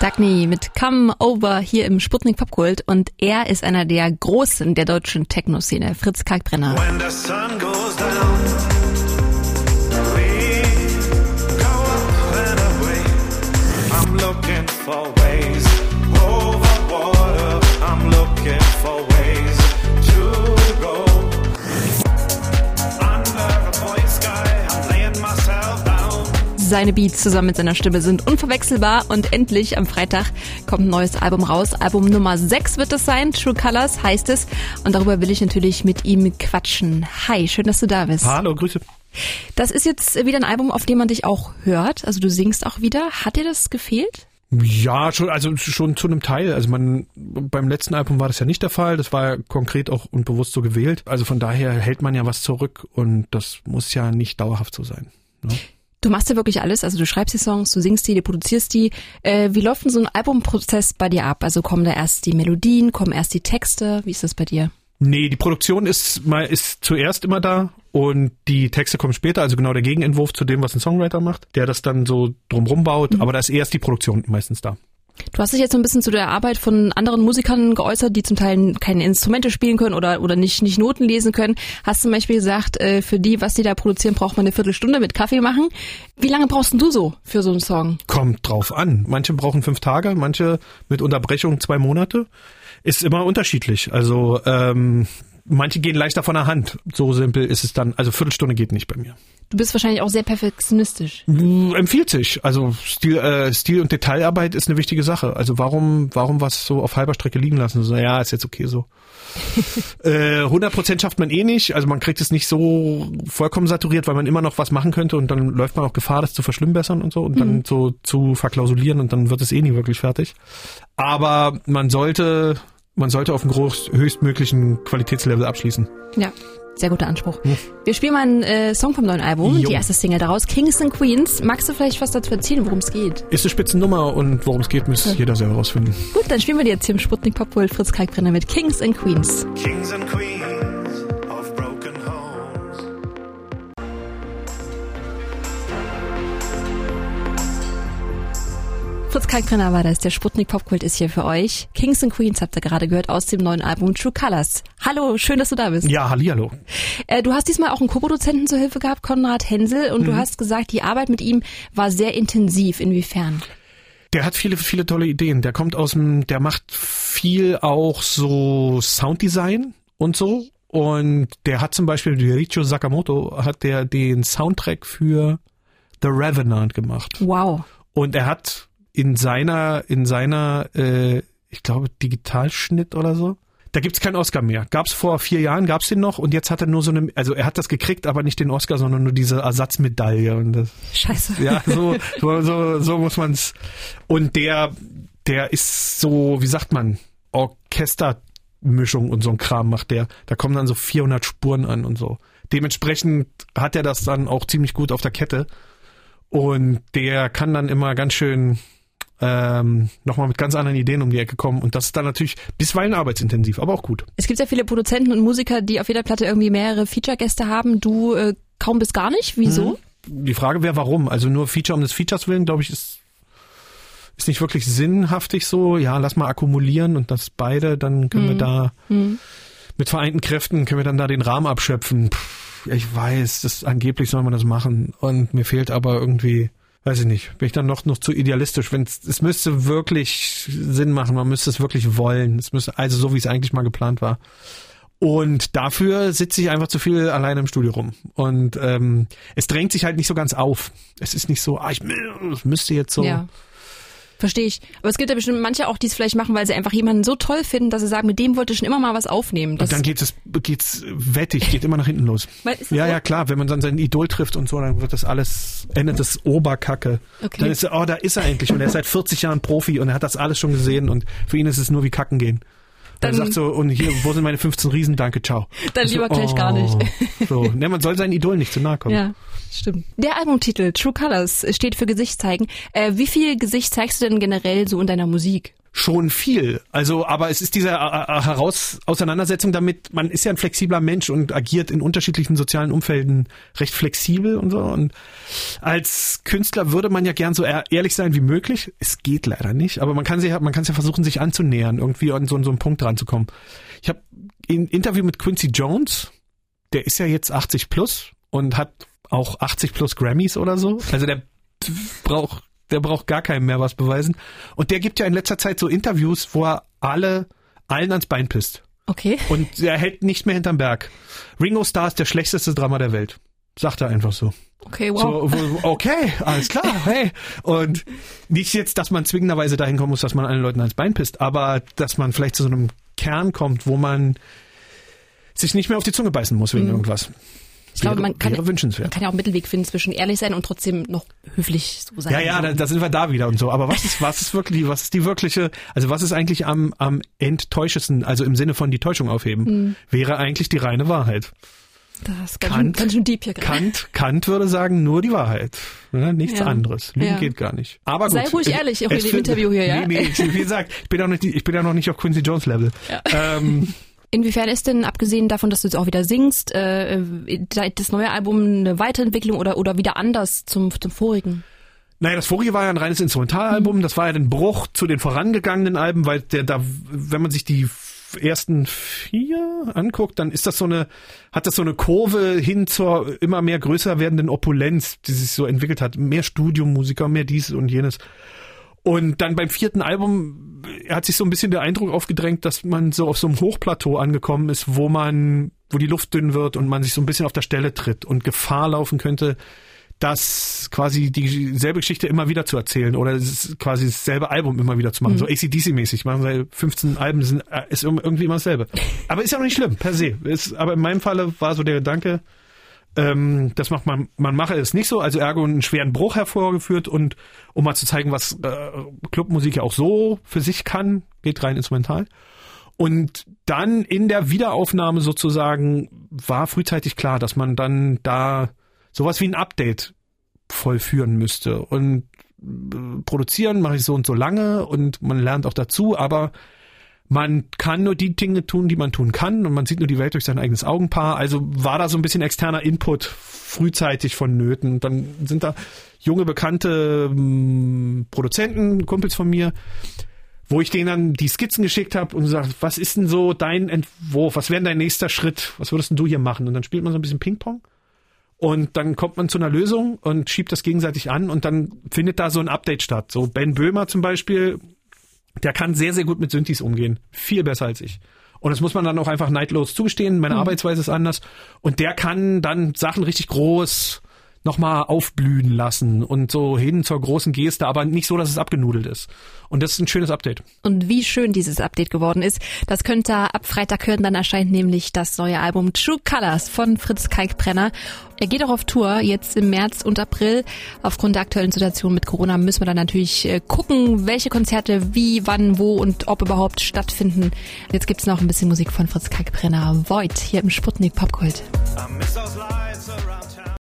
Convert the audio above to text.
Dagny mit Come Over hier im Sputnik Popkult und er ist einer der Großen der deutschen Techno-Szene, Fritz Kalkbrenner. When the sun goes down, looking for ways over water. I'm looking for ways to Seine Beats zusammen mit seiner Stimme sind unverwechselbar und endlich am Freitag kommt ein neues Album raus. Album Nummer 6 wird es sein, True Colors heißt es und darüber will ich natürlich mit ihm quatschen. Hi, schön, dass du da bist. Hallo, Grüße. Das ist jetzt wieder ein Album, auf dem man dich auch hört, also du singst auch wieder. Hat dir das gefehlt? Ja, schon, also schon zu einem Teil. Also man, beim letzten Album war das ja nicht der Fall. Das war ja konkret auch und bewusst so gewählt. Also von daher hält man ja was zurück und das muss ja nicht dauerhaft so sein. Ne? Du machst ja wirklich alles, also du schreibst die Songs, du singst die, du produzierst die. Äh, wie läuft denn so ein Albumprozess bei dir ab? Also kommen da erst die Melodien, kommen erst die Texte? Wie ist das bei dir? Nee, die Produktion ist mal ist zuerst immer da und die Texte kommen später, also genau der Gegenentwurf zu dem, was ein Songwriter macht, der das dann so drumrum baut, aber da ist erst die Produktion meistens da. Du hast dich jetzt so ein bisschen zu der Arbeit von anderen Musikern geäußert, die zum Teil keine Instrumente spielen können oder, oder nicht, nicht Noten lesen können. Hast zum Beispiel gesagt, äh, für die, was die da produzieren, braucht man eine Viertelstunde mit Kaffee machen. Wie lange brauchst du so für so einen Song? Kommt drauf an. Manche brauchen fünf Tage, manche mit Unterbrechung zwei Monate. Ist immer unterschiedlich. Also ähm, manche gehen leichter von der Hand. So simpel ist es dann. Also Viertelstunde geht nicht bei mir. Du bist wahrscheinlich auch sehr perfektionistisch. Empfiehlt sich. Also Stil, äh, Stil und Detailarbeit ist eine wichtige Sache. Also warum, warum was so auf halber Strecke liegen lassen? So, ja, ist jetzt okay so. äh, 100% schafft man eh nicht. Also man kriegt es nicht so vollkommen saturiert, weil man immer noch was machen könnte und dann läuft man auch Gefahr, das zu verschlimmbessern und so und dann so zu verklausulieren und dann wird es eh nie wirklich fertig. Aber man sollte, man sollte auf einem groß, höchstmöglichen Qualitätslevel abschließen. Ja. Sehr guter Anspruch. Wir spielen mal einen äh, Song vom neuen Album, Jo. die erste Single daraus, Kings and Queens. Magst du vielleicht was dazu erzählen, worum es geht? Ist eine Spitzennummer und worum es geht, muss jeder selber rausfinden. Gut, dann spielen wir die jetzt hier im Sputnik Popworld Fritz Kalkbrenner mit Kings and Queens. Kings and queens Fritz Kalkbrenner war das, der Sputnik Popkult ist hier für euch. Kings and Queens habt ihr gerade gehört aus dem neuen Album True Colors. Hallo, schön, dass du da bist. Ja, hallihallo. Äh, du hast diesmal auch einen Co-Produzenten zur Hilfe gehabt, Konrad Hensel, und du hast gesagt, die Arbeit mit ihm war sehr intensiv. Inwiefern? Der hat viele, viele tolle Ideen. Der kommt aus dem, der macht viel auch so Sounddesign und so. Und der hat zum Beispiel, Richo Sakamoto, hat der den Soundtrack für The Revenant gemacht. Wow. Und er hat in seiner, in seiner, äh, ich glaube, Digitalschnitt oder so. Da gibt's keinen Oscar mehr. Gab's vor vier Jahren, gab's den noch und jetzt hat er nur so eine, also er hat das gekriegt, aber nicht den Oscar, sondern nur diese Ersatzmedaille. Und das, Scheiße. ja, so, so, so, so muss man's. Und der, der ist so, wie sagt man, Orchestermischung und so ein Kram macht der. Da kommen dann so 400 Spuren an und so. Dementsprechend hat er das dann auch ziemlich gut auf der Kette. Und der kann dann immer ganz schön ähm, nochmal mit ganz anderen Ideen um die Ecke kommen. Und das ist dann natürlich bisweilen arbeitsintensiv, aber auch gut. Es gibt sehr viele Produzenten und Musiker, die auf jeder Platte irgendwie mehrere Feature-Gäste haben. Du äh, kaum bis gar nicht. Wieso? Die Frage wäre, warum? Also nur Feature um des Features willen, glaube ich, ist, ist nicht wirklich sinnhaftig so. Ja, lass mal akkumulieren und das beide, dann können wir da mit vereinten Kräften, können wir dann da den Rahmen abschöpfen. Pff, ich weiß, das angeblich soll man das machen. Und mir fehlt aber irgendwie, weiß ich nicht, bin ich dann noch, noch zu idealistisch. Wenn es müsste wirklich Sinn machen, man müsste es wirklich wollen. Es müsste, also so wie es eigentlich mal geplant war. Und dafür sitze ich einfach zu viel alleine im Studio rum. Und ähm, es drängt sich halt nicht so ganz auf. Es ist nicht so, ah, ich mü- müsste jetzt so. Ja. Verstehe ich. Aber es gibt ja bestimmt manche auch, die es vielleicht machen, weil sie einfach jemanden so toll finden, dass sie sagen, mit dem wollte ich schon immer mal was aufnehmen. Das Und dann geht es, geht's wettig, geht immer nach hinten los. Ja, so? ja, klar, wenn man dann sein Idol trifft und so, dann wird das alles, endet das Oberkacke. Okay. Dann ist er, oh, da ist er endlich und er ist seit 40 Jahren Profi und er hat das alles schon gesehen und für ihn ist es nur wie kacken gehen. Dann, sagt so, und hier, wo sind meine 15 Riesen? Danke, ciao. Dann so, lieber gleich gar nicht. So, ne, man soll seinen Idol nicht zu nahe kommen. Ja, stimmt. Der Albumtitel True Colors steht für Gesicht zeigen. Äh, wie viel Gesicht zeigst du denn generell so in deiner Musik? Schon viel. Also, aber es ist diese äh, äh, Heraus Auseinandersetzung damit, man ist ja ein flexibler Mensch und agiert in unterschiedlichen sozialen Umfelden recht flexibel und so. Und als Künstler würde man ja gern so ehrlich sein wie möglich. Es geht leider nicht, aber man kann sich, man kann es ja versuchen, sich anzunähern, irgendwie an so, so einen Punkt ranzukommen. Ich habe ein Interview mit Quincy Jones, der ist ja jetzt 80 plus und hat auch 80 plus Grammys oder so. Also der braucht der braucht gar keinem mehr was beweisen. Und der gibt ja in letzter Zeit so Interviews, wo er alle, allen ans Bein pisst. Okay. Und er hält nicht mehr hinterm Berg. Ringo Starr ist der schlechteste Drama der Welt. Sagt er einfach so. Okay, wow. So, okay, alles klar, hey. Und nicht jetzt, dass man zwingenderweise dahin kommen muss, dass man allen Leuten ans Bein pisst, aber dass man vielleicht zu so einem Kern kommt, wo man sich nicht mehr auf die Zunge beißen muss wegen mhm. irgendwas. Ich glaube, man kann, man kann ja auch einen Mittelweg finden zwischen ehrlich sein und trotzdem noch höflich so sein. Ja, ja, da, da sind wir da wieder und so. Aber was ist, was ist wirklich, was ist die wirkliche, also was ist eigentlich am, am enttäuschesten, also im Sinne von die Täuschung aufheben, mhm. wäre eigentlich die reine Wahrheit. Das ist ganz, Kant, schön, ganz schön deep hier gerade. Kant, Kant würde sagen, nur die Wahrheit. Ne? Nichts ja. anderes. Lügen ja. geht gar nicht. Aber gut, Sei ruhig ehrlich, auch in dem Interview hier, ja? Nee, nee, wie gesagt, ich bin auch nicht, ich bin ja noch nicht auf Quincy Jones Level. Ja. Ähm, Inwiefern ist denn, abgesehen davon, dass du jetzt auch wieder singst, äh, das neue Album eine Weiterentwicklung oder, oder wieder anders zum, zum vorigen? Naja, das vorige war ja ein reines Instrumentalalbum. Das war ja ein Bruch zu den vorangegangenen Alben, weil der da, wenn man sich die ersten vier anguckt, dann ist das so eine, hat das so eine Kurve hin zur immer mehr größer werdenden Opulenz, die sich so entwickelt hat. Mehr Studiomusiker, mehr dies und jenes. Und dann beim vierten Album hat sich so ein bisschen der Eindruck aufgedrängt, dass man so auf so einem Hochplateau angekommen ist, wo man, wo die Luft dünn wird und man sich so ein bisschen auf der Stelle tritt und Gefahr laufen könnte, dass quasi dieselbe Geschichte immer wieder zu erzählen oder quasi dasselbe Album immer wieder zu machen. Mhm. So ACDC-mäßig. Machen sie 15 Alben sind, äh, ist irgendwie immer dasselbe. Aber ist ja noch nicht schlimm, per se. Ist, aber in meinem Falle war so der Gedanke, ähm, das macht man, man mache es nicht so, also ergo einen schweren Bruch hervorgeführt und um mal zu zeigen, was äh, Clubmusik ja auch so für sich kann, geht rein instrumental. Und dann in der Wiederaufnahme sozusagen war frühzeitig klar, dass man dann da sowas wie ein Update vollführen müsste. Und äh, produzieren mache ich so und so lange und man lernt auch dazu, aber man kann nur die Dinge tun, die man tun kann und man sieht nur die Welt durch sein eigenes Augenpaar. Also war da so ein bisschen externer Input frühzeitig vonnöten. Dann sind da junge, bekannte ähm, Produzenten, Kumpels von mir, wo ich denen dann die Skizzen geschickt habe und gesagt, was ist denn so dein Entwurf? Was wäre dein nächster Schritt? Was würdest denn du hier machen? Und dann spielt man so ein bisschen Ping-Pong. Und dann kommt man zu einer Lösung und schiebt das gegenseitig an und dann findet da so ein Update statt. So Ben Böhmer zum Beispiel der kann sehr, sehr gut mit Synthes umgehen. Viel besser als ich. Und das muss man dann auch einfach neidlos zugestehen. Meine mhm. Arbeitsweise ist anders. Und der kann dann Sachen richtig groß nochmal aufblühen lassen und so hin zur großen Geste, aber nicht so, dass es abgenudelt ist. Und das ist ein schönes Update. Und wie schön dieses Update geworden ist, das könnt ihr ab Freitag hören. Dann erscheint nämlich das neue Album True Colors von Fritz Kalkbrenner. Er geht auch auf Tour jetzt im März und April. Aufgrund der aktuellen Situation mit Corona müssen wir dann natürlich äh, gucken, welche Konzerte wie, wann, wo und ob überhaupt stattfinden. Jetzt gibt's noch ein bisschen Musik von Fritz Kalkbrenner. Void hier im Sputnik Popgold. I